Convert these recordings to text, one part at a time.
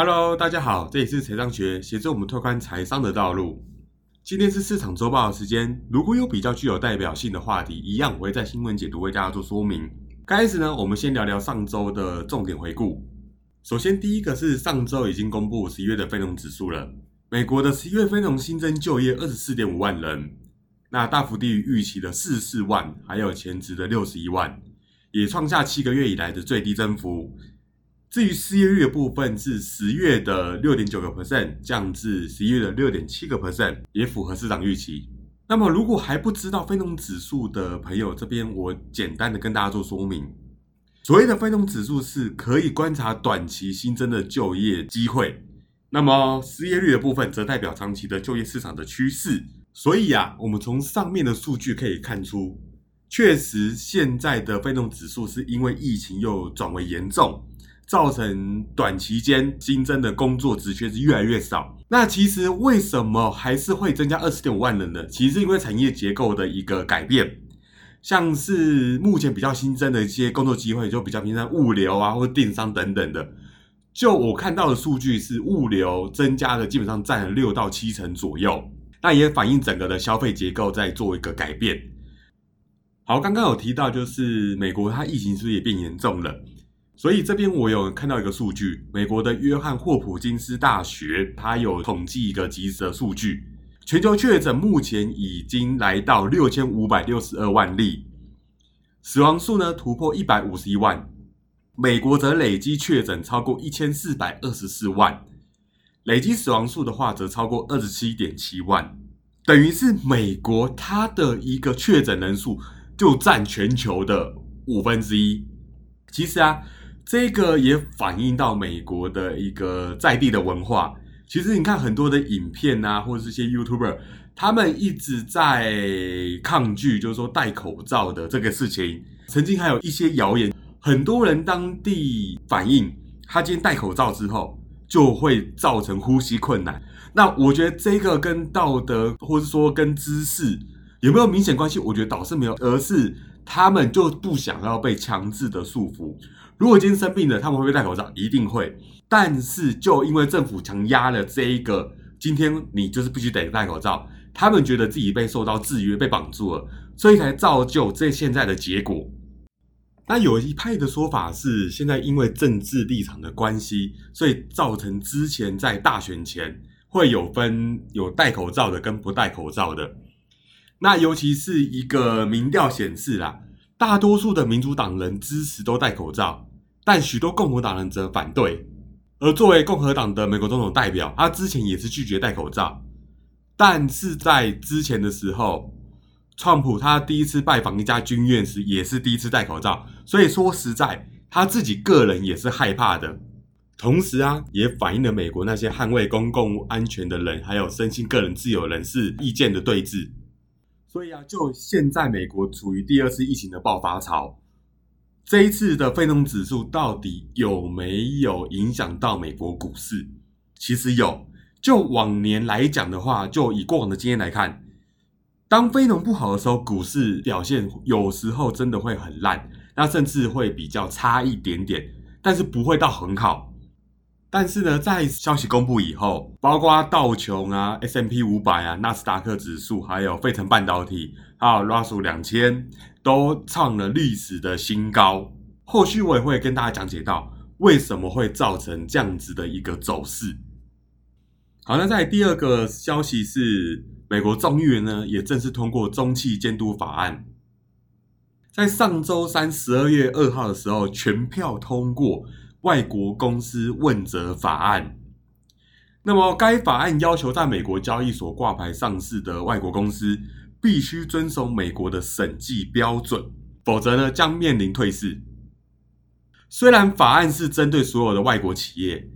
Hello，大家好，这里是财商学，协助我们拓宽财商的道路。今天是市场周报的时间，如果有比较具有代表性的话题，一样我会在新闻解读为大家做说明。开始呢，我们先聊聊上周的重点回顾。首先，第一个是上周已经公布十一月的非农指数了，美国的十一月非农新增就业二十四点五万人，那大幅低于预期的四十四万，还有前值的六十一万，也创下七个月以来的最低增幅。至于失业率的部分，是十月的六点九个 percent 降至十一月的六点七个 percent，也符合市场预期。那么，如果还不知道非农指数的朋友，这边我简单的跟大家做说明。所谓的非农指数是可以观察短期新增的就业机会，那么失业率的部分则代表长期的就业市场的趋势。所以啊，我们从上面的数据可以看出，确实现在的非农指数是因为疫情又转为严重。造成短期间新增的工作职缺是越来越少。那其实为什么还是会增加二十点五万人呢？其实是因为产业结构的一个改变，像是目前比较新增的一些工作机会，就比较偏向物流啊，或电商等等的。就我看到的数据是，物流增加的基本上占了六到七成左右。那也反映整个的消费结构在做一个改变。好，刚刚有提到就是美国它疫情是不是也变严重了？所以这边我有看到一个数据，美国的约翰霍普金斯大学，它有统计一个即时的数据，全球确诊目前已经来到六千五百六十二万例，死亡数呢突破一百五十一万，美国则累计确诊超过一千四百二十四万，累计死亡数的话则超过二十七点七万，等于是美国它的一个确诊人数就占全球的五分之一。其实啊。这个也反映到美国的一个在地的文化。其实你看很多的影片啊，或者是些 YouTuber，他们一直在抗拒，就是说戴口罩的这个事情。曾经还有一些谣言，很多人当地反映，他今天戴口罩之后就会造成呼吸困难。那我觉得这个跟道德，或者说跟知识有没有明显关系？我觉得倒是没有，而是他们就不想要被强制的束缚。如果今天生病了，他们会不会戴口罩？一定会。但是就因为政府强压了这一个，今天你就是必须得戴口罩，他们觉得自己被受到制约、被绑住了，所以才造就这现在的结果。那有一派的说法是，现在因为政治立场的关系，所以造成之前在大选前会有分有戴口罩的跟不戴口罩的。那尤其是一个民调显示啦，大多数的民主党人支持都戴口罩。但许多共和党人则反对，而作为共和党的美国总统代表，他之前也是拒绝戴口罩。但是在之前的时候，川普他第一次拜访一家军院时，也是第一次戴口罩。所以说实在，他自己个人也是害怕的。同时啊，也反映了美国那些捍卫公共安全的人，还有身心个人自由人士意见的对峙。所以啊，就现在美国处于第二次疫情的爆发潮。这一次的非农指数到底有没有影响到美国股市？其实有。就往年来讲的话，就以过往的经验来看，当非农不好的时候，股市表现有时候真的会很烂，那甚至会比较差一点点，但是不会到很好。但是呢，在消息公布以后，包括道琼啊、S M P 五百啊、纳斯达克指数，还有费城半导体，还有 Russell 两千。都创了历史的新高。后续我也会跟大家讲解到为什么会造成这样子的一个走势。好，那在第二个消息是，美国众议员呢也正式通过中汽监督法案，在上周三十二月二号的时候全票通过外国公司问责法案。那么该法案要求在美国交易所挂牌上市的外国公司。必须遵守美国的审计标准，否则呢将面临退市。虽然法案是针对所有的外国企业，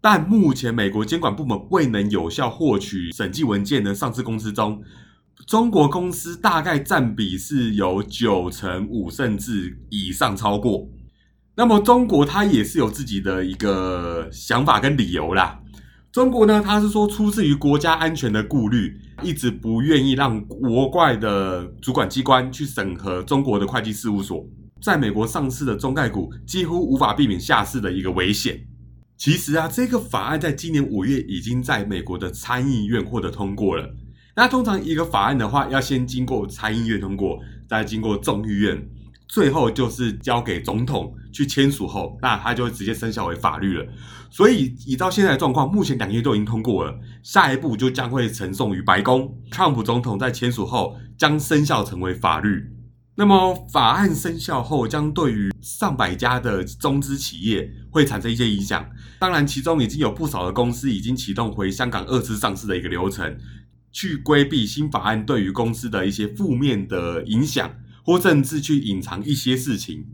但目前美国监管部门未能有效获取审计文件的上市公司中，中国公司大概占比是有九成五甚至以上超过。那么中国它也是有自己的一个想法跟理由啦。中国呢，它是说出自于国家安全的顾虑，一直不愿意让国外的主管机关去审核中国的会计事务所。在美国上市的中概股几乎无法避免下市的一个危险。其实啊，这个法案在今年五月已经在美国的参议院获得通过了。那通常一个法案的话，要先经过参议院通过，再经过众议院，最后就是交给总统去签署后，那它就会直接生效为法律了。所以依照现在的状况，目前两页都已经通过了，下一步就将会呈送于白宫，川普总统在签署后将生效成为法律。那么法案生效后，将对于上百家的中资企业会产生一些影响。当然，其中已经有不少的公司已经启动回香港二次上市的一个流程。去规避新法案对于公司的一些负面的影响，或甚至去隐藏一些事情，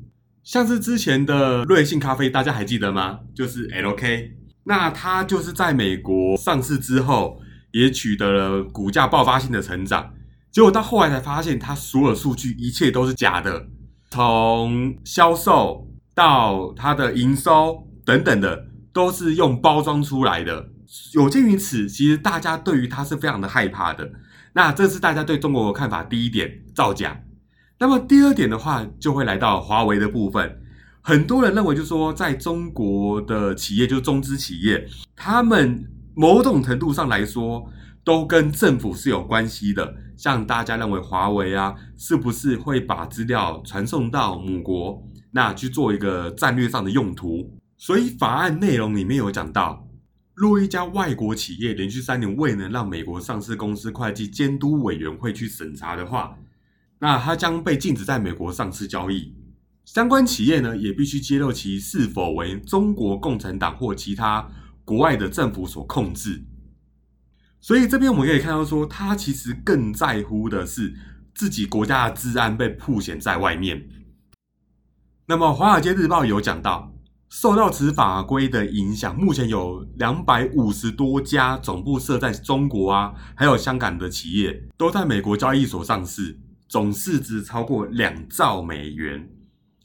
像是之前的瑞幸咖啡，大家还记得吗？就是 LK，那它就是在美国上市之后，也取得了股价爆发性的成长，结果到后来才发现，它所有数据一切都是假的，从销售到它的营收等等的，都是用包装出来的。有鉴于此，其实大家对于它是非常的害怕的。那这是大家对中国的看法。第一点，造假。那么第二点的话，就会来到华为的部分。很多人认为，就是说，在中国的企业，就是中资企业，他们某种程度上来说，都跟政府是有关系的。像大家认为华为啊，是不是会把资料传送到母国，那去做一个战略上的用途？所以法案内容里面有讲到。若一家外国企业连续三年未能让美国上市公司会计监督委员会去审查的话，那它将被禁止在美国上市交易。相关企业呢，也必须揭露其是否为中国共产党或其他国外的政府所控制。所以这边我们可以看到，说他其实更在乎的是自己国家的治安被凸显在外面。那么《华尔街日报》有讲到。受到此法规的影响，目前有两百五十多家总部设在中国啊，还有香港的企业都在美国交易所上市，总市值超过两兆美元，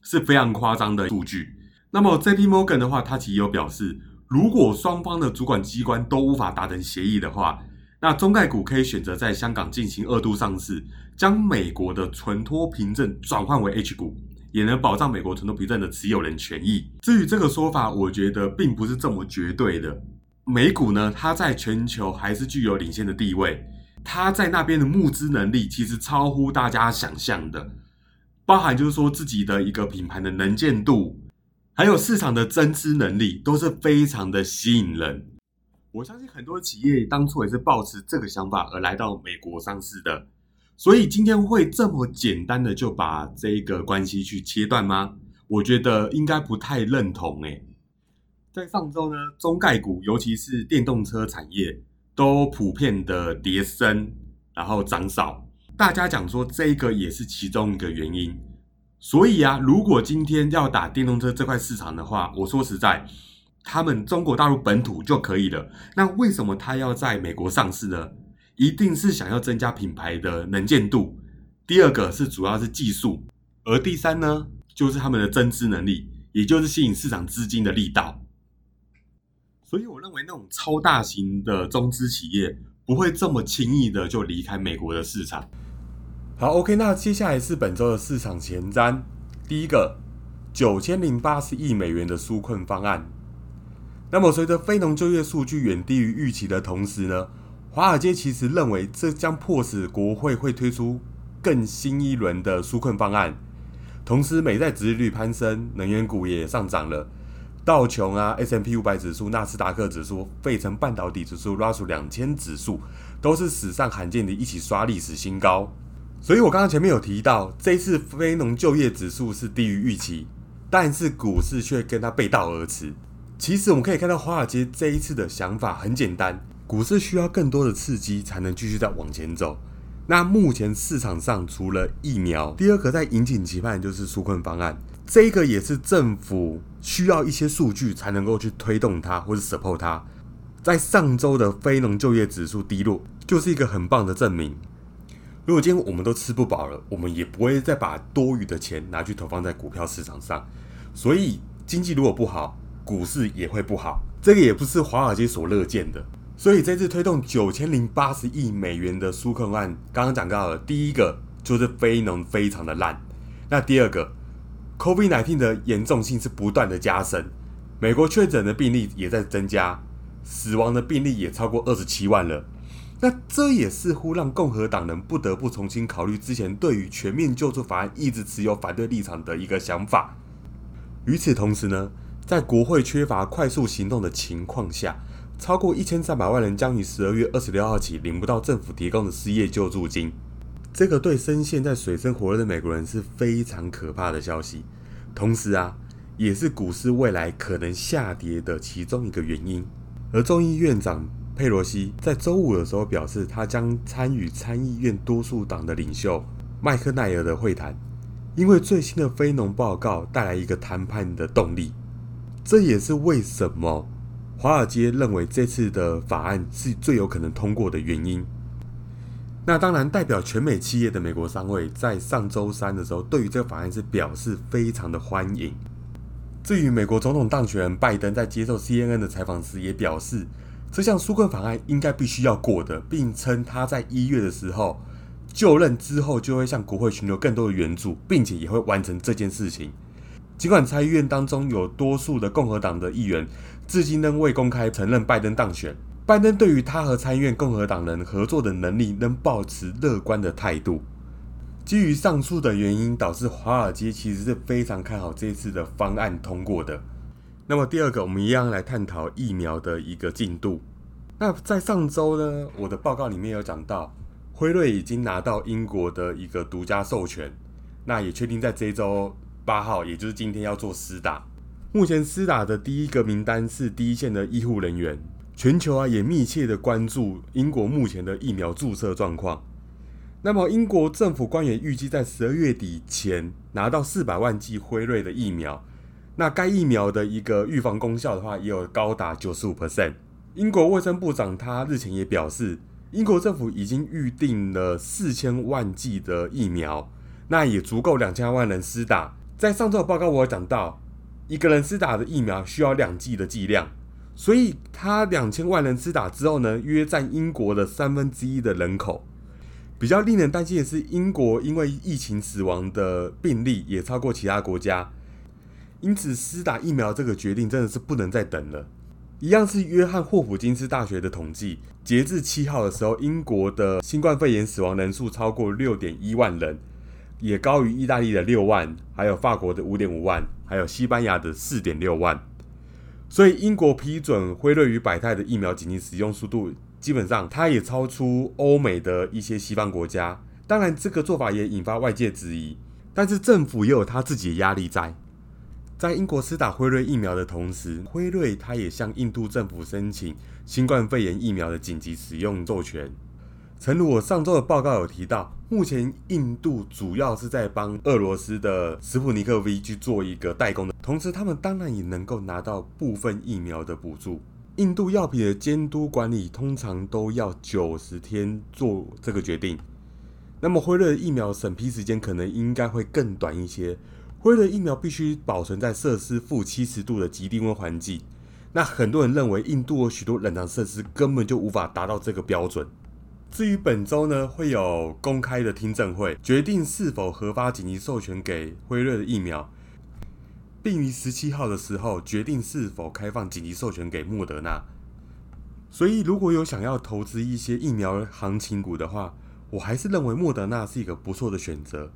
是非常夸张的数据。那么 J.P. Morgan 的话，它其实有表示，如果双方的主管机关都无法达成协议的话，那中概股可以选择在香港进行二度上市，将美国的存托凭证转换为 H 股。也能保障美国存托凭证的持有人权益。至于这个说法，我觉得并不是这么绝对的。美股呢，它在全球还是具有领先的地位，他在那边的募资能力其实超乎大家想象的，包含就是说自己的一个品牌的能见度，还有市场的增资能力都是非常的吸引人。我相信很多企业当初也是抱持这个想法而来到美国上市的。所以今天会这么简单的就把这个关系去切断吗？我觉得应该不太认同诶。在上周呢，中概股尤其是电动车产业都普遍的跌升，然后涨少。大家讲说这个也是其中一个原因。所以啊，如果今天要打电动车这块市场的话，我说实在，他们中国大陆本土就可以了。那为什么他要在美国上市呢？一定是想要增加品牌的能见度，第二个是主要是技术，而第三呢，就是他们的增资能力，也就是吸引市场资金的力道。所以我认为那种超大型的中资企业不会这么轻易的就离开美国的市场。好，OK，那接下来是本周的市场前瞻，第一个九千零八十亿美元的纾困方案。那么随着非农就业数据远低于预期的同时呢？华尔街其实认为，这将迫使国会会推出更新一轮的纾困方案。同时，美债殖利率攀升，能源股也上涨了。道琼啊、S M P 五百指数、纳斯达克指数、费城半导体指数、拉数两千指数，都是史上罕见的一起刷历史新高。所以我刚刚前面有提到，这一次非农就业指数是低于预期，但是股市却跟它背道而驰。其实我们可以看到，华尔街这一次的想法很简单。股市需要更多的刺激才能继续再往前走。那目前市场上除了疫苗，第二个在引颈期盼就是纾困方案。这个也是政府需要一些数据才能够去推动它或者 support 它。在上周的非农就业指数低落，就是一个很棒的证明。如果今天我们都吃不饱了，我们也不会再把多余的钱拿去投放在股票市场上。所以经济如果不好，股市也会不好。这个也不是华尔街所乐见的。所以这次推动九千零八十亿美元的纾困案，刚刚讲到了，第一个就是非农非常的烂，那第二个，COVID-19 的严重性是不断的加深，美国确诊的病例也在增加，死亡的病例也超过二十七万了。那这也似乎让共和党人不得不重新考虑之前对于全面救助法案一直持有反对立场的一个想法。与此同时呢，在国会缺乏快速行动的情况下，超过一千三百万人将于十二月二十六号起领不到政府提供的失业救助金。这个对深陷在水深火热的美国人是非常可怕的消息。同时啊，也是股市未来可能下跌的其中一个原因。而众议院长。佩洛西在周五的时候表示，他将参与参议院多数党的领袖麦克奈尔的会谈，因为最新的非农报告带来一个谈判的动力。这也是为什么华尔街认为这次的法案是最有可能通过的原因。那当然，代表全美企业的美国商会在上周三的时候，对于这个法案是表示非常的欢迎。至于美国总统当选人拜登在接受 CNN 的采访时也表示。这项纾困法案应该必须要过的，并称他在一月的时候就任之后就会向国会寻求更多的援助，并且也会完成这件事情。尽管参议院当中有多数的共和党的议员至今仍未公开承认拜登当选，拜登对于他和参议院共和党人合作的能力仍保持乐观的态度。基于上述的原因，导致华尔街其实是非常看好这次的方案通过的。那么第二个，我们一样来探讨疫苗的一个进度。那在上周呢，我的报告里面有讲到，辉瑞已经拿到英国的一个独家授权，那也确定在这一周八号，也就是今天要做施打。目前施打的第一个名单是第一线的医护人员，全球啊也密切的关注英国目前的疫苗注射状况。那么英国政府官员预计在十二月底前拿到四百万剂辉瑞的疫苗。那该疫苗的一个预防功效的话，也有高达九十五 percent。英国卫生部长他日前也表示，英国政府已经预定了四千万剂的疫苗，那也足够两千万人施打。在上周的报告我有讲到，一个人施打的疫苗需要两剂的剂量，所以他两千万人施打之后呢，约占英国的三分之一的人口。比较令人担心的是，英国因为疫情死亡的病例也超过其他国家。因此，施打疫苗这个决定真的是不能再等了。一样是约翰霍普金斯大学的统计，截至七号的时候，英国的新冠肺炎死亡人数超过六点一万人，也高于意大利的六万，还有法国的五点五万，还有西班牙的四点六万。所以，英国批准辉瑞与百泰的疫苗紧急使用速度，基本上它也超出欧美的一些西方国家。当然，这个做法也引发外界质疑，但是政府也有他自己的压力在。在英国施打辉瑞疫苗的同时，辉瑞它也向印度政府申请新冠肺炎疫苗的紧急使用授权。诚如我上周的报告有提到，目前印度主要是在帮俄罗斯的斯普尼克 V 去做一个代工的，同时他们当然也能够拿到部分疫苗的补助。印度药品的监督管理通常都要九十天做这个决定，那么辉瑞疫苗审批时间可能应该会更短一些。辉瑞疫苗必须保存在摄氏负七十度的极低温环境。那很多人认为印度有许多冷藏设施根本就无法达到这个标准。至于本周呢，会有公开的听证会，决定是否核发紧急授权给辉瑞的疫苗，并于十七号的时候决定是否开放紧急授权给莫德纳。所以，如果有想要投资一些疫苗行情股的话，我还是认为莫德纳是一个不错的选择，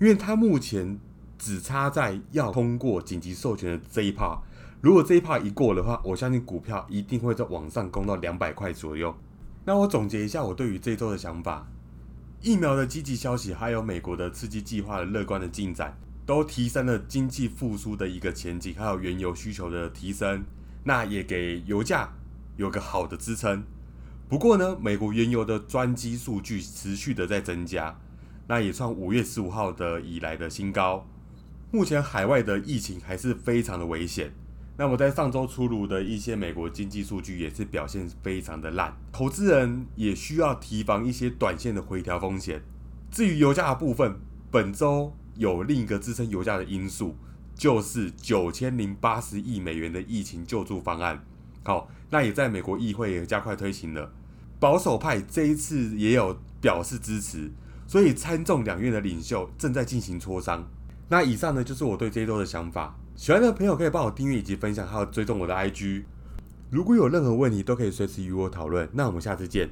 因为它目前。只差在要通过紧急授权的这一 part，如果这一 part 一过的话，我相信股票一定会在往上攻到两百块左右。那我总结一下我对于这周的想法：疫苗的积极消息，还有美国的刺激计划的乐观的进展，都提升了经济复苏的一个前景，还有原油需求的提升，那也给油价有个好的支撑。不过呢，美国原油的专机数据持续的在增加，那也创五月十五号的以来的新高。目前海外的疫情还是非常的危险。那么在上周出炉的一些美国经济数据也是表现非常的烂，投资人也需要提防一些短线的回调风险。至于油价的部分，本周有另一个支撑油价的因素，就是九千零八十亿美元的疫情救助方案。好，那也在美国议会也加快推行了。保守派这一次也有表示支持，所以参众两院的领袖正在进行磋商。那以上呢，就是我对这一周的想法。喜欢的朋友可以帮我订阅以及分享，还有追踪我的 IG。如果有任何问题，都可以随时与我讨论。那我们下次见。